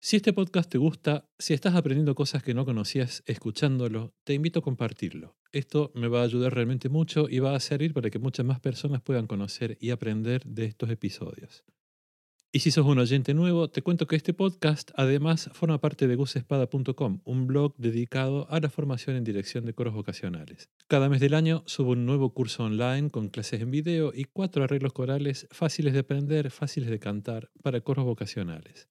Si este podcast te gusta, si estás aprendiendo cosas que no conocías escuchándolo, te invito a compartirlo. Esto me va a ayudar realmente mucho y va a servir para que muchas más personas puedan conocer y aprender de estos episodios. Y si sos un oyente nuevo, te cuento que este podcast además forma parte de gusespada.com, un blog dedicado a la formación en dirección de coros vocacionales. Cada mes del año subo un nuevo curso online con clases en video y cuatro arreglos corales fáciles de aprender, fáciles de cantar para coros vocacionales.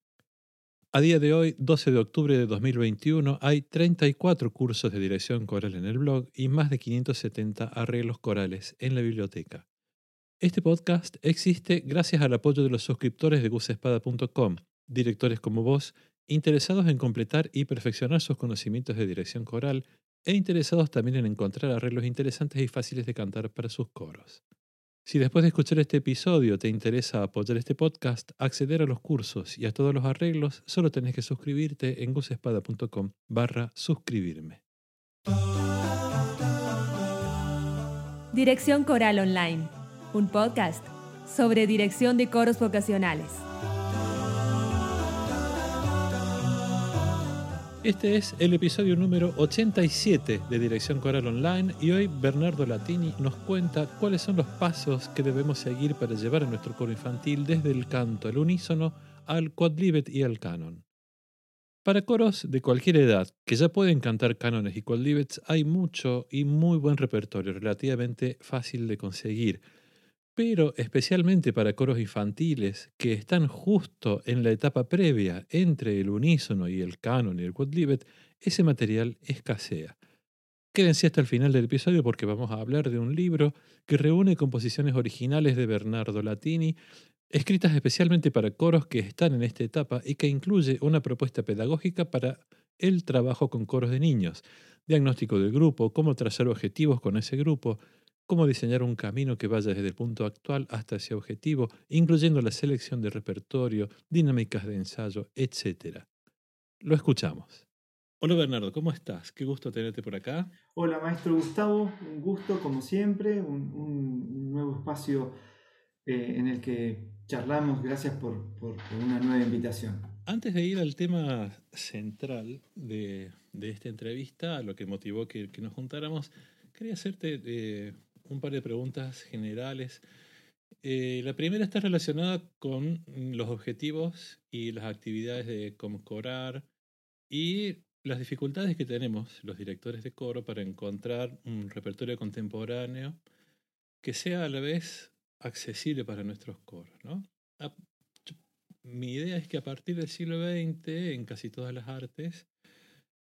A día de hoy, 12 de octubre de 2021, hay 34 cursos de dirección coral en el blog y más de 570 arreglos corales en la biblioteca. Este podcast existe gracias al apoyo de los suscriptores de gusespada.com, directores como vos, interesados en completar y perfeccionar sus conocimientos de dirección coral e interesados también en encontrar arreglos interesantes y fáciles de cantar para sus coros. Si después de escuchar este episodio te interesa apoyar este podcast, acceder a los cursos y a todos los arreglos, solo tenés que suscribirte en gusespada.com barra suscribirme. Dirección Coral Online, un podcast sobre dirección de coros vocacionales. Este es el episodio número 87 de Dirección Coral Online y hoy Bernardo Latini nos cuenta cuáles son los pasos que debemos seguir para llevar a nuestro coro infantil desde el canto al unísono al quadlibet y al canon. Para coros de cualquier edad que ya pueden cantar cánones y quadlibets hay mucho y muy buen repertorio relativamente fácil de conseguir pero especialmente para coros infantiles que están justo en la etapa previa entre el unísono y el canon y el quadlibet, ese material escasea. Quédense hasta el final del episodio porque vamos a hablar de un libro que reúne composiciones originales de Bernardo Latini, escritas especialmente para coros que están en esta etapa y que incluye una propuesta pedagógica para el trabajo con coros de niños, diagnóstico del grupo, cómo trazar objetivos con ese grupo, cómo diseñar un camino que vaya desde el punto actual hasta ese objetivo, incluyendo la selección de repertorio, dinámicas de ensayo, etc. Lo escuchamos. Hola Bernardo, ¿cómo estás? Qué gusto tenerte por acá. Hola maestro Gustavo, un gusto como siempre, un, nuevo espacio eh, en el que charlamos. Gracias por, una nueva invitación. Antes de ir al tema central de, esta entrevista, a lo que motivó que, nos juntáramos, quería hacerte eh, un par de preguntas generales. Eh, la primera está relacionada con los objetivos y las actividades de Comcorar y las dificultades que tenemos los directores de coro para encontrar un repertorio contemporáneo que sea a la vez accesible para nuestros coros. mi idea es que a partir del siglo XX, en casi todas las artes,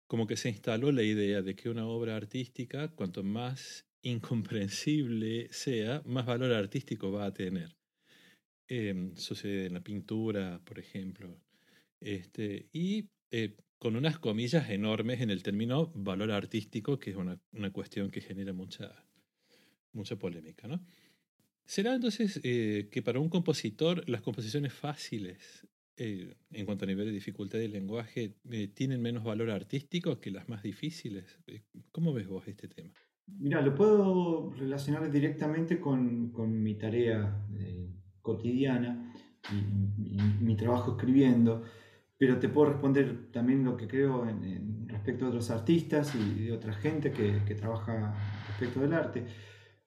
como que se instaló la idea de que una obra artística, cuanto más incomprensible sea, más valor artístico va a tener. Em, sucede en la pintura, por ejemplo. Este, y eh, con unas comillas enormes en el término valor artístico, que es una, cuestión que genera mucha, mucha polémica. ¿no? ¿Será entonces eh, que para un compositor las composiciones fáciles, eh, en cuanto a nivel de dificultad del lenguaje, tienen menos valor artístico que las más difíciles? ¿Cómo ves vos este tema? Mira, lo puedo relacionar directamente con, con mi tarea eh, cotidiana y, mi trabajo escribiendo, pero te puedo responder también lo que creo en, respecto a otros artistas y de otra gente que, que, trabaja respecto del arte.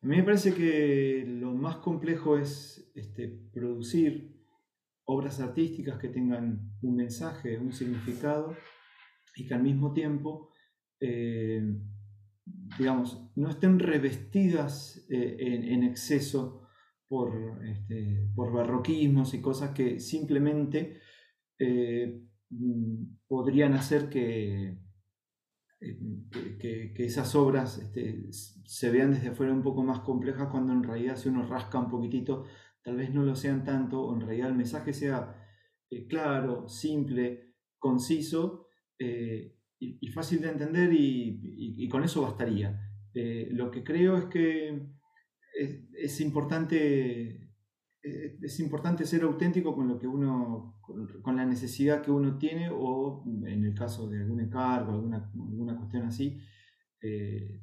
A mí me parece que lo más complejo es este, producir obras artísticas que tengan un mensaje, un significado y que al mismo tiempo eh, digamos, no estén revestidas eh, en, exceso por, este, por barroquismos y cosas que simplemente eh, mm, podrían hacer eh, que, que, esas obras este, se vean desde afuera un poco más complejas cuando en realidad si uno rasca un poquitito, tal vez no lo sean tanto, o en realidad el mensaje sea claro, simple, conciso y, fácil de entender y, con eso bastaría. Eh, lo que creo es que es, importante, eh, es importante ser auténtico con lo que uno, con, la necesidad que uno tiene o en el caso de algún encargo, alguna, alguna cuestión así, eh,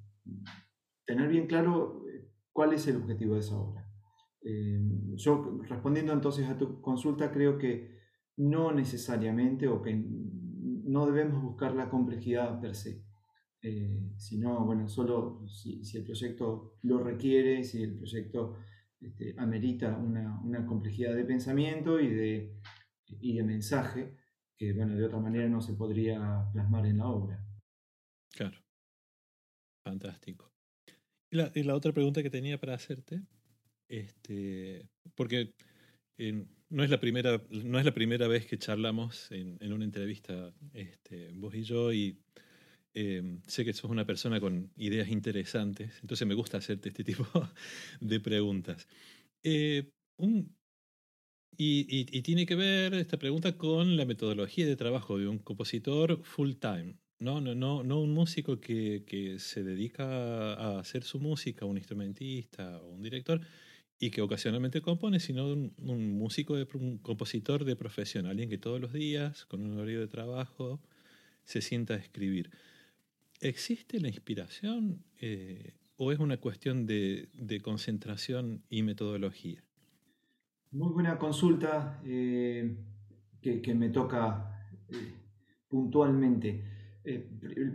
tener bien claro cuál es el objetivo de esa obra. yo respondiendo entonces a tu consulta, creo que no necesariamente o que no debemos buscar la complejidad per se, eh, sino, bueno, solo si, el proyecto lo requiere, si el proyecto este, amerita una, una, complejidad de pensamiento y de, y de mensaje que, bueno, de otra manera no se podría plasmar en la obra. Claro. Fantástico. Y la, otra pregunta que tenía para hacerte, este, porque no, es la primera, no es la primera vez que charlamos en, en una entrevista este, vos y yo, y em, sé que sos una persona con ideas interesantes, entonces me gusta hacerte este tipo de preguntas. Eh, y, y, tiene que ver esta pregunta con la metodología de trabajo de un compositor full time. No, no, no, no un músico que, que se dedica a hacer su música, un instrumentista o un director, y que ocasionalmente compone, sino un, músico, de, un compositor de profesión, alguien que todos los días, con un horario de trabajo, se sienta a escribir. ¿Existe la inspiración eh, o es una cuestión de, concentración y metodología? Muy buena consulta eh, que, me toca eh, puntualmente.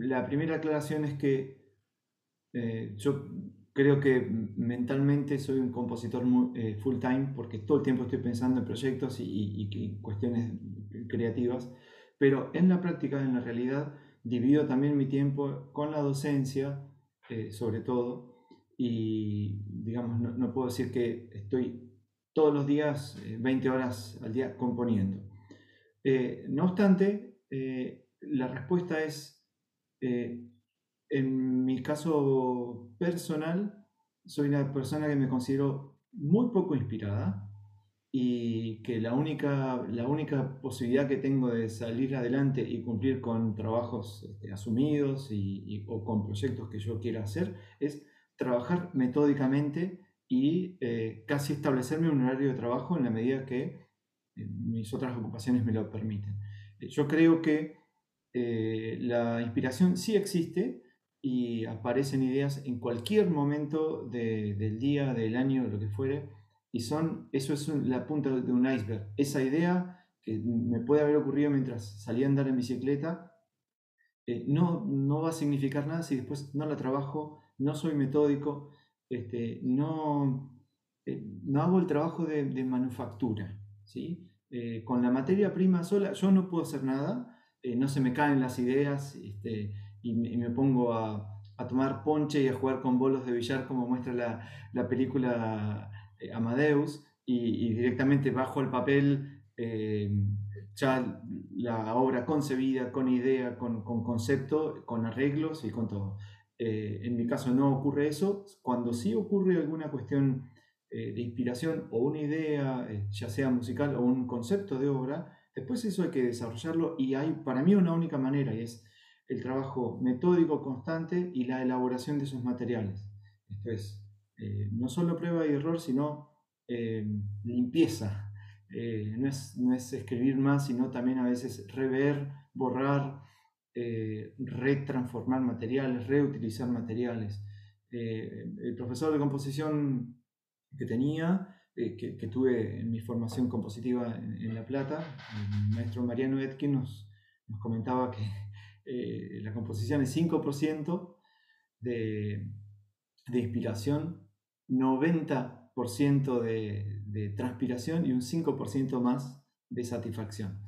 la primera aclaración es que yo creo que mentalmente soy un compositor eh, full time porque todo el tiempo estoy pensando en proyectos y, cuestiones creativas, pero en la práctica, en la realidad, divido también mi tiempo con la docencia, eh, sobre todo, y digamos, no, puedo decir que estoy todos los días 20 eh, horas al día componiendo. no obstante, la respuesta es en mi caso personal, soy una persona que me considero muy poco inspirada y que la única, la única posibilidad que tengo de salir adelante y cumplir con trabajos este, asumidos y, o con proyectos que yo quiera hacer es trabajar metódicamente y eh, casi establecerme un horario de trabajo en la medida que eh, mis otras ocupaciones me lo permiten. Yo creo que eh, la inspiración sí existe, y aparecen ideas en cualquier momento del día, del año, lo que fuere, y son, eso es la punta de un iceberg. Esa idea que me puede haber ocurrido mientras salía a andar en bicicleta, eh, no, no va a significar nada si después no la trabajo, no soy metódico, este, no, eh, no hago el trabajo de, manufactura. ¿sí? Eh, con la materia prima sola yo no puedo hacer nada, no se me caen las ideas. Este, y me, pongo a, tomar ponche y a jugar con bolos de billar como muestra la, película eh, Amadeus y, directamente bajo el papel eh, ya la obra concebida, con idea, con, concepto, con arreglos y con todo. Eh, en mi caso no ocurre eso. Cuando sí ocurre alguna cuestión de inspiración o una idea, ya sea musical o un concepto de obra, después eso hay que desarrollarlo y hay para mí una única manera y es el trabajo metódico constante y la elaboración de esos materiales. Esto es, eh, no solo prueba y error, sino eh, limpieza. Eh, no, es, no, es, escribir más, sino también a veces rever, borrar, retransformar materiales, reutilizar materiales. el profesor de composición que tenía, que, tuve en mi formación compositiva en, La Plata, el maestro Mariano Etkin, nos, nos comentaba que eh, la composición es 5% de, de, inspiración, 90% de, de, transpiración y un 5% más de satisfacción.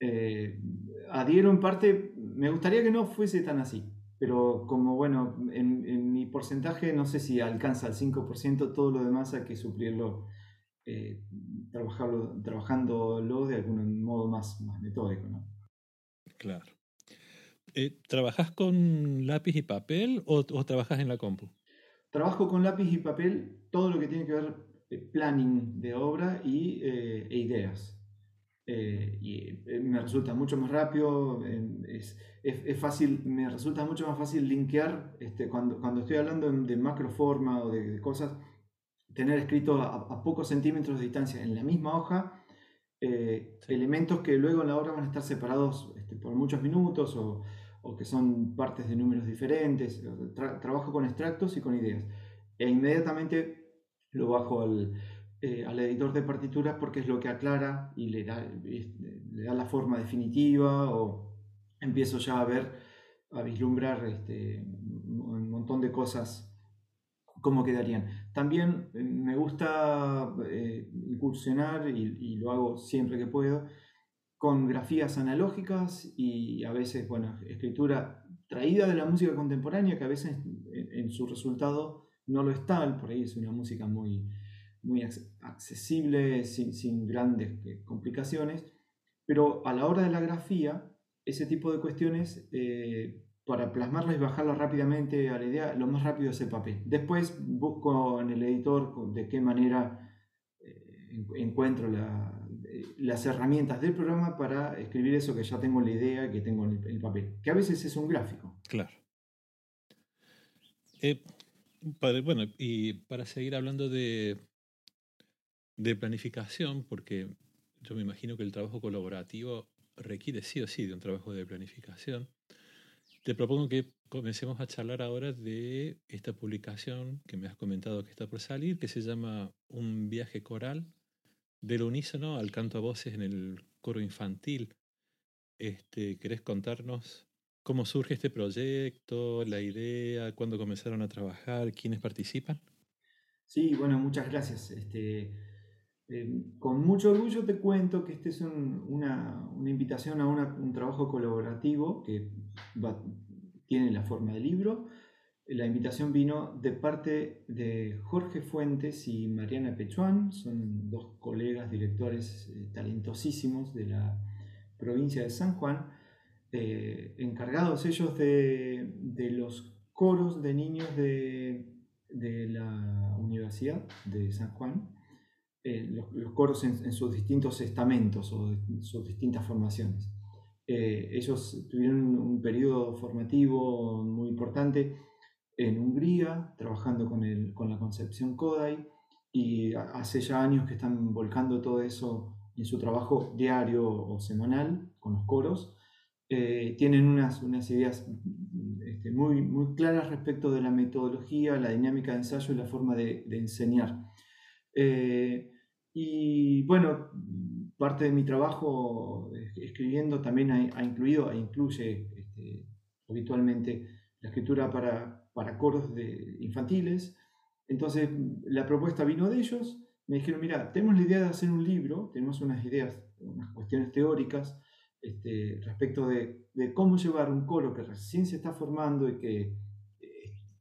Eh, adhiero en parte, me gustaría que no fuese tan así, pero como bueno, en, mi porcentaje no sé si alcanza el 5%, todo lo demás hay que suplirlo, eh, trabajarlo, trabajándolo de algún modo más, más metódico. ¿no? Claro. Eh, ¿Trabajas con lápiz y papel o, trabajas en la compu? Trabajo con lápiz y papel todo lo que tiene que ver eh, planning de obra y, eh, e ideas. y me resulta mucho más rápido, es, es, fácil, me resulta mucho más fácil linkear este, cuando, cuando estoy hablando de macroforma o de, cosas, tener escrito a, pocos centímetros de distancia en la misma hoja elementos que luego en la obra van a estar separados este, por muchos minutos o, o que son partes de números diferentes. trabajo con extractos y con ideas. E inmediatamente lo bajo al, eh, al, editor de partituras porque es lo que aclara y le da, le da la forma definitiva o empiezo ya a ver, a vislumbrar este, un montón de cosas cómo quedarían. También me gusta eh, incursionar, y, lo hago siempre que puedo, con grafías analógicas y a veces, bueno, escritura traída de la música contemporánea, que a veces en, su resultado no lo está, por ahí es una música muy, muy accesible, sin, grandes eh, complicaciones, pero a la hora de la grafía, ese tipo de cuestiones para plasmarlas y bajarlas rápidamente a la idea, lo más rápido es el papel. Después busco en el editor de qué manera eh, encuentro eh, las herramientas del programa para escribir eso que ya tengo la idea, que tengo en el, papel, que a veces es un gráfico. Claro. Eh, bueno, y para seguir hablando de, de planificación, porque yo me imagino que el trabajo colaborativo requiere sí o sí de un trabajo de planificación. Te propongo que comencemos a charlar ahora de esta publicación que me has comentado que está por salir, que se llama Un viaje coral del unísono al canto a voces en el coro infantil. Este, ¿Querés contarnos cómo surge este proyecto, la idea, cuándo comenzaron a trabajar, quiénes participan? Sí, bueno, muchas gracias. Este, eh, con mucho orgullo te cuento que esta es una, invitación a un trabajo colaborativo que tiene la forma de libro. La invitación vino de parte de Jorge Fuentes y Mariana Pechuan, son dos colegas directores eh, talentosísimos de la provincia de San Juan, eh, encargados ellos de, los coros de niños de, la Universidad de San Juan, eh, los, coros en, sus distintos estamentos o sus distintas formaciones. Eh, ellos tuvieron un periodo formativo muy importante en Hungría, trabajando con, el, con la concepción Kodai, y hace ya años que están volcando todo eso en su trabajo diario o semanal con los coros. Eh, tienen unas, unas ideas este, muy, muy claras respecto de la metodología, la dinámica de ensayo y la forma de, de enseñar. Eh, y bueno, parte de mi trabajo escribiendo también ha, incluido e incluye este, habitualmente la escritura para, para coros de, infantiles. Entonces la propuesta vino de ellos, me dijeron, mira, tenemos la idea de hacer un libro, tenemos unas ideas, unas cuestiones teóricas este, respecto de, cómo llevar un coro que recién se está formando y que,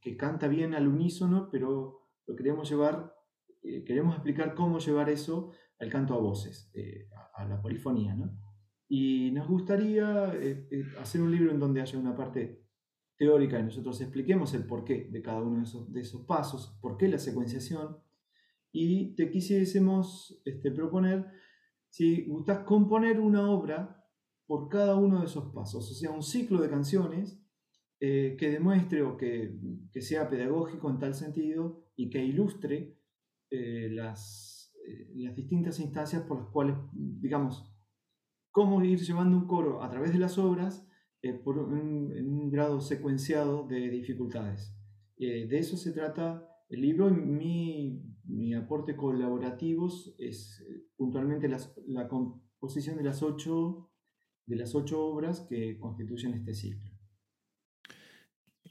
que canta bien al unísono, pero lo queremos llevar, eh, queremos explicar cómo llevar eso al canto a voces, eh, a, la polifonía. ¿no? Y nos gustaría eh, hacer un libro en donde haya una parte teórica y nosotros expliquemos el porqué de cada uno de esos, de esos pasos, por qué la secuenciación, y te quisiésemos este, proponer, si gustas, componer una obra por cada uno de esos pasos, o sea, un ciclo de canciones que demuestre o que, que, sea pedagógico en tal sentido y que ilustre las eh, las distintas instancias por las cuales, digamos, cómo ir llevando un coro a través de las obras eh, por un, un grado secuenciado de dificultades. Eh, de eso se trata el libro y mi, mi aporte colaborativo es puntualmente la composición de las, ocho, de las ocho obras que constituyen este ciclo.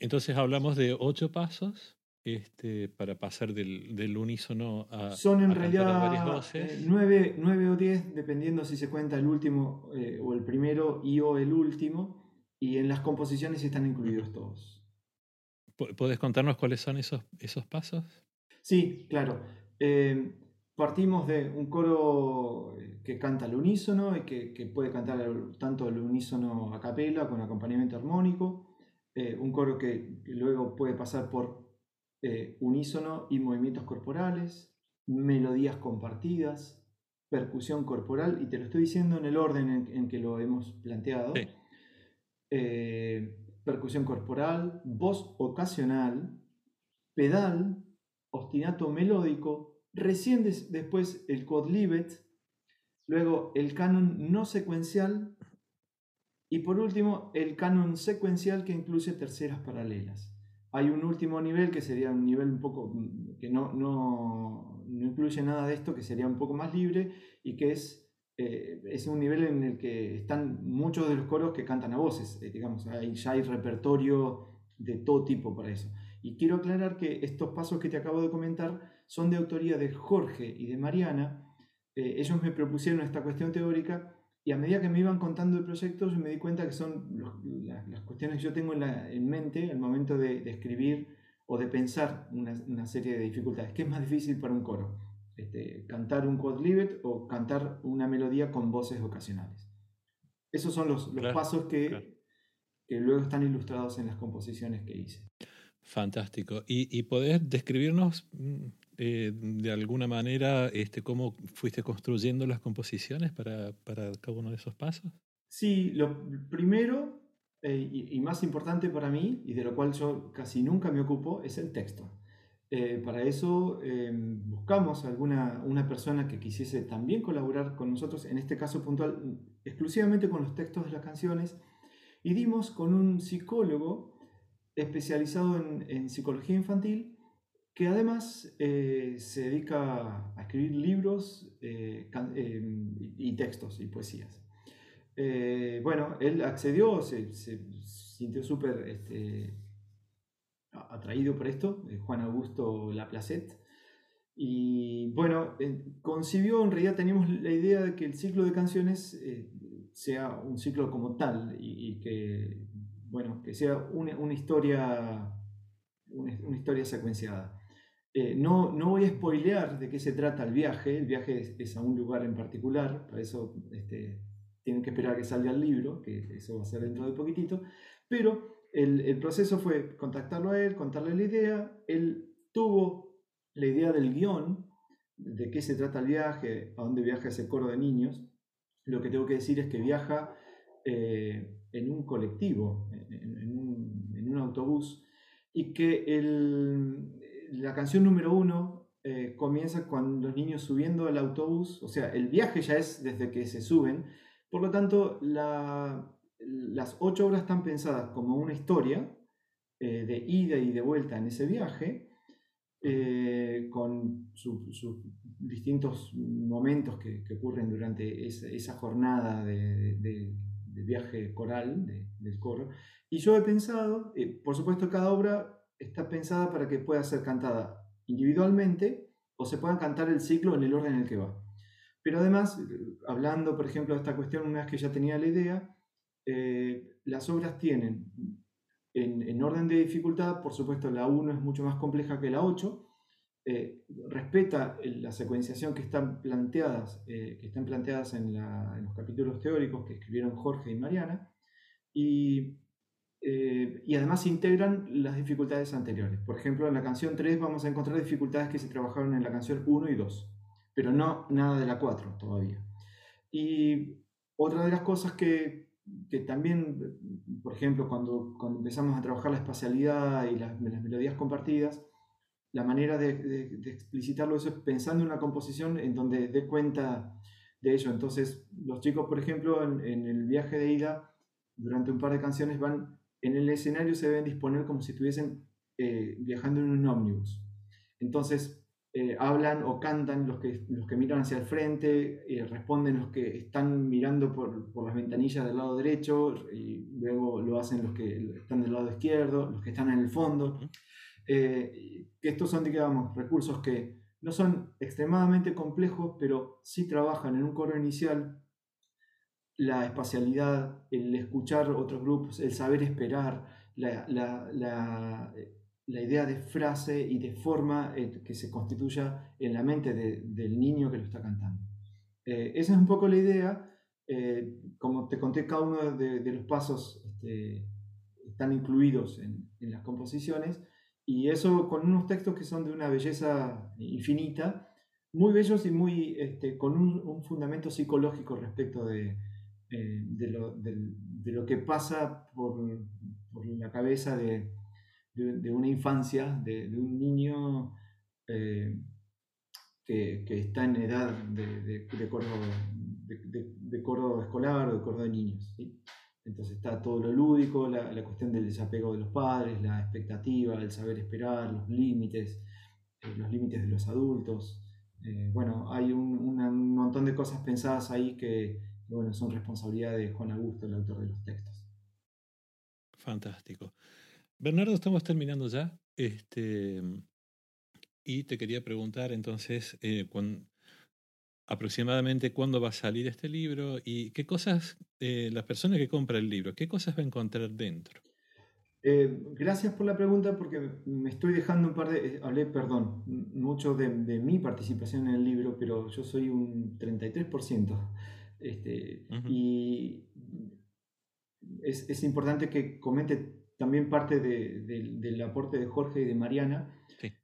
Entonces hablamos de ocho pasos este, para pasar del, del unísono a. Son en realidad eh, nueve, o diez, dependiendo si se cuenta el último eh, o el primero y o el último, y en las composiciones están incluidos todos. ¿Puedes contarnos cuáles son esos, esos pasos? Sí, claro. Eh, partimos de un coro que canta al unísono y que, que puede cantar tanto al unísono a capela con acompañamiento armónico. un coro que luego puede pasar por eh, unísono y movimientos corporales, melodías compartidas, percusión corporal, y te lo estoy diciendo en el orden en, que lo hemos planteado. Eh, percusión corporal, voz ocasional, pedal, ostinato melódico, recién después el quodlibet, luego el canon no secuencial y por último el canon secuencial que incluye terceras paralelas. Hay un último nivel que sería un nivel un poco que no, no, no incluye nada de esto, que sería un poco más libre y que es eh, es un nivel en el que están muchos de los coros que cantan a voces, eh, digamos, ya hay repertorio de todo tipo para eso. Y quiero aclarar que estos pasos que te acabo de comentar son de autoría de Jorge y de Mariana. Eh, ellos me propusieron esta cuestión teórica y a medida que me iban contando el proyecto, yo me di cuenta que son las, cuestiones que yo tengo en, mente al momento de, escribir o de pensar una, serie de dificultades. ¿Qué es más difícil para un coro? Este, ¿Cantar un quadlivet o cantar una melodía con voces ocasionales? Esos son los, pasos que, que luego están ilustrados en las composiciones que hice. Fantástico. ¿Y, y podés describirnos mm, eh, de alguna manera este, cómo fuiste construyendo las composiciones para, para cada uno de esos pasos? Sí, lo primero eh, y, más importante para mí, y de lo cual yo casi nunca me ocupo, es el texto. Eh, para eso em, buscamos alguna una persona que quisiese también colaborar con nosotros, en este caso puntual, exclusivamente con los textos de las canciones, y dimos con un psicólogo especializado en, psicología infantil que además eh, se dedica a escribir libros eh, em, y textos y poesías. Bueno, él accedió, se, sintió súper este, atraído por esto, Juan Augusto Laplacette, y bueno, concibió, en realidad teníamos la idea de que el ciclo de canciones sea un ciclo como tal y, que, bueno, que sea una, una historia, una historia secuenciada. Eh, no, no voy a spoilear de qué se trata el viaje, el viaje es, a un lugar en particular, para eso este, tienen que esperar que salga el libro, que eso va a ser dentro de poquitito, pero el, el, proceso fue contactarlo a él, contarle la idea, él tuvo la idea del guion, de qué se trata el viaje, a dónde viaja ese coro de niños, lo que tengo que decir es que viaja eh, en un colectivo, en, un, en un autobús, y que el, la canción número uno eh, comienza con los niños subiendo al autobús, o sea, el viaje ya es desde que se suben, por lo tanto, las ocho obras están pensadas como una historia eh, de ida y de vuelta en ese viaje, eh, con sus distintos momentos que, ocurren durante esa, jornada de, viaje coral del coro. Y yo he pensado, por supuesto, cada obra está pensada para que pueda ser cantada individualmente o se pueda cantar el ciclo en el orden en el que va. Pero además, hablando, por ejemplo, de esta cuestión, una vez que ya tenía la idea, eh, las obras tienen en, orden de dificultad, por supuesto, la 1 es mucho más compleja que la 8, eh, respeta la secuenciación que están planteadas, eh, que están planteadas en, los capítulos teóricos que escribieron Jorge y Mariana, y eh, y además integran las dificultades anteriores. Por ejemplo, en la canción 3 vamos a encontrar dificultades que se trabajaron en la canción 1 y 2, pero no nada de la 4 todavía. Y otra de las cosas que, que también, por ejemplo, cuando, empezamos a trabajar la espacialidad y las, melodías compartidas, la manera de, de, explicitarlo es pensando en una composición en donde dé cuenta de ello. Entonces, los chicos, por ejemplo, en, en el viaje de ida, durante un par de canciones van en el escenario se deben disponer como si estuviesen eh, viajando en un ómnibus. Entonces, eh, hablan o cantan los que, los que miran hacia el frente, y responden los que están mirando por, por, las ventanillas del lado derecho, y luego lo hacen los que están del lado izquierdo, los que están en el fondo. Eh, estos son, digamos, recursos que no son extremadamente complejos, pero sí trabajan en un coro inicial la espacialidad, el escuchar otros grupos, el saber esperar, la, idea de frase y de forma eh, que se constituya en la mente del niño que lo está cantando. Eh, esa es un poco la idea. Eh, como te conté, cada uno de, los pasos este, están incluidos en, las composiciones y eso con unos textos que son de una belleza infinita, muy bellos y muy, este, con un fundamento psicológico respecto de, de, lo, de, lo, que pasa por, por la cabeza de, de, una infancia, de, un niño eh, que, que, está en edad de, de, coro escolar o de coro de niños. Entonces está todo lo lúdico, la, la, cuestión del desapego de los padres, la expectativa, el saber esperar, los límites, eh, los límites de los adultos, eh, bueno, hay un, un, montón de cosas pensadas ahí que, bueno, son responsabilidad de Juan Augusto, el autor de los textos. Fantástico. Bernardo, estamos terminando ya. Este, y te quería preguntar entonces, eh, aproximadamente cuándo va a salir este libro y qué cosas, eh, las personas que compran el libro, qué cosas va a encontrar dentro. Eh, gracias por la pregunta porque me estoy dejando un par de... Hablé, perdón, mucho de, mi participación en el libro, pero yo soy un 33%. Este, Y es, es, importante que comente también parte del aporte de Jorge y de Mariana.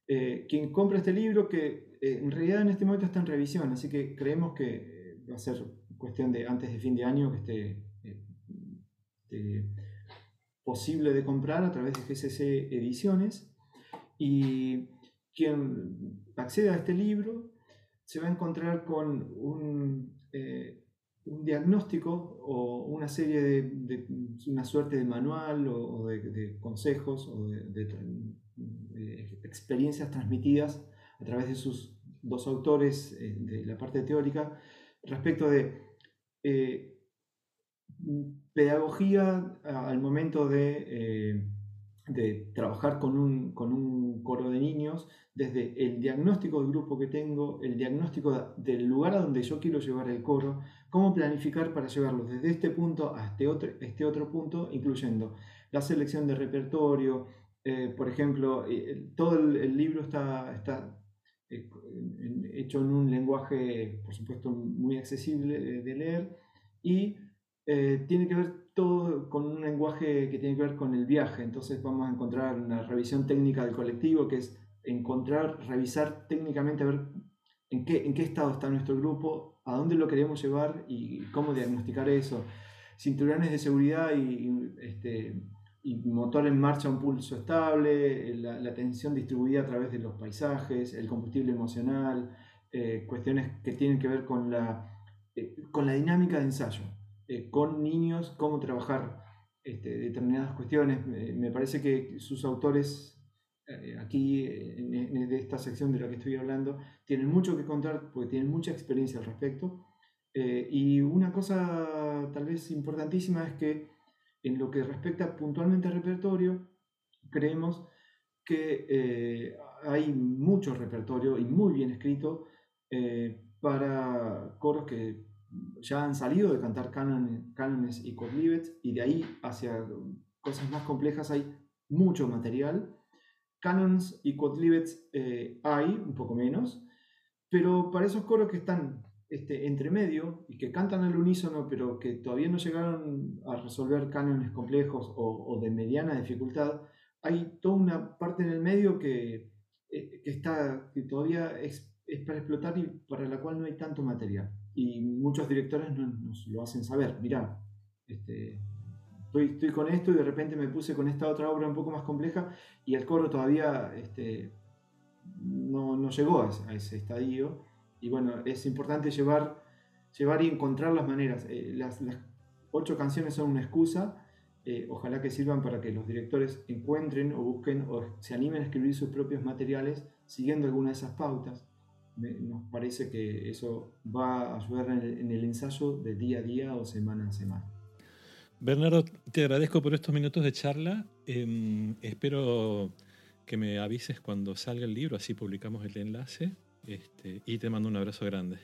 Eh, quien compra este libro, que eh, en realidad en este momento está en revisión, así que creemos que eh, va a ser cuestión de antes de fin de año que esté, posible de comprar a través de GCC Ediciones. Y quien acceda a este libro se va a encontrar con un, un diagnóstico o una serie de, una suerte de manual o, de, consejos o de, experiencias transmitidas a través de sus dos autores eh, de la parte teórica respecto de eh, pedagogía al momento de, eh, de trabajar con un, con un, coro de niños, desde el diagnóstico del grupo que tengo, el diagnóstico del lugar a donde yo quiero llevar el coro, cómo planificar para llevarlo desde este punto a este otro, este otro punto, incluyendo la selección de repertorio, por ejemplo, todo el, libro está, está hecho en un lenguaje, por supuesto, muy accesible de leer y eh, tiene que ver todo con un lenguaje que tiene que ver con el viaje. Entonces vamos a encontrar una revisión técnica del colectivo, que es encontrar, revisar técnicamente, a ver en qué, en qué estado está nuestro grupo, a dónde lo queremos llevar y cómo diagnosticar eso. Cinturones de seguridad y, este, y motor en marcha un pulso estable, la, la, tensión distribuida a través de los paisajes, el combustible emocional, eh, cuestiones que tienen que ver con la, eh, con la dinámica de ensayo. Eh, con niños cómo trabajar este, determinadas cuestiones. me parece que sus autores, eh, aquí en, esta sección de la que estoy hablando, tienen mucho que contar porque tienen mucha experiencia al respecto. Eh, y una cosa tal vez importantísima es que en lo que respecta puntualmente al repertorio, creemos que hay mucho repertorio y muy bien escrito para coros que ya han salido de cantar cánones y codlibets y de ahí hacia cosas más complejas hay mucho material. Canons y codlibets eh, hay, un poco menos, pero para esos coros que están este, entre medio y que cantan al unísono, pero que todavía no llegaron a resolver cánones complejos o, de mediana dificultad, hay toda una parte en el medio que, eh, que está, que todavía es, es para explotar y para la cual no hay tanto material y muchos directores nos, lo hacen saber, mirá, este, estoy, estoy, con esto y de repente me puse con esta otra obra un poco más compleja y el coro todavía este, no, no, llegó a ese, estadio. Y bueno, es importante llevar, llevar y encontrar las maneras. Eh, las, las, ocho canciones son una excusa, eh, ojalá que sirvan para que los directores encuentren o busquen o se animen a escribir sus propios materiales siguiendo alguna de esas pautas nos parece que eso va a ayudar en el, ensayo de día a día o semana a semana. Bernardo, te agradezco por estos minutos de charla. Em, espero que me avises cuando salga el libro, así publicamos el enlace. Este, y te mando un abrazo grande.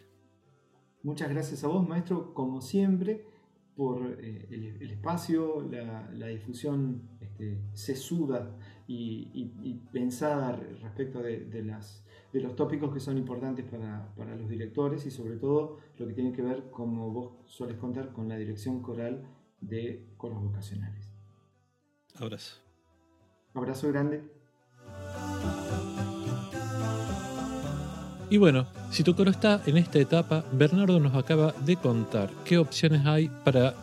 Muchas gracias a vos, maestro, como siempre, por eh, el, espacio, la, difusión este, sesuda y, pensada respecto de las de los tópicos que son importantes para, los directores y sobre todo lo que tiene que ver, como vos sueles contar, con la dirección coral de coros vocacionales. Abrazo. Abrazo grande. Y bueno, si tu coro está en esta etapa, Bernardo nos acaba de contar qué opciones hay para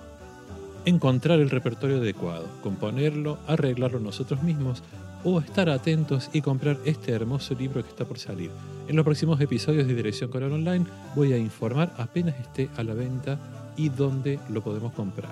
encontrar el repertorio adecuado, componerlo, arreglarlo nosotros mismos o estar atentos y comprar este hermoso libro que está por salir. En los próximos episodios de Dirección Coral Online voy a informar apenas esté a la venta y dónde lo podemos comprar.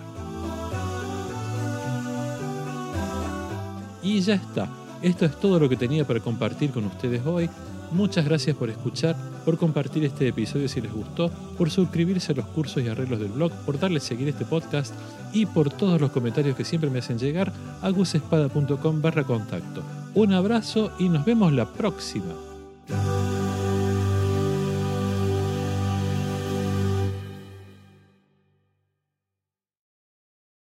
Y ya está. Esto es todo lo que tenía para compartir con ustedes hoy. Muchas gracias por escuchar por compartir este episodio si les gustó, por suscribirse a los cursos y arreglos del blog, por darle seguir este podcast y por todos los comentarios que siempre me hacen llegar a gusespada.com barra contacto. Un abrazo y nos vemos la próxima.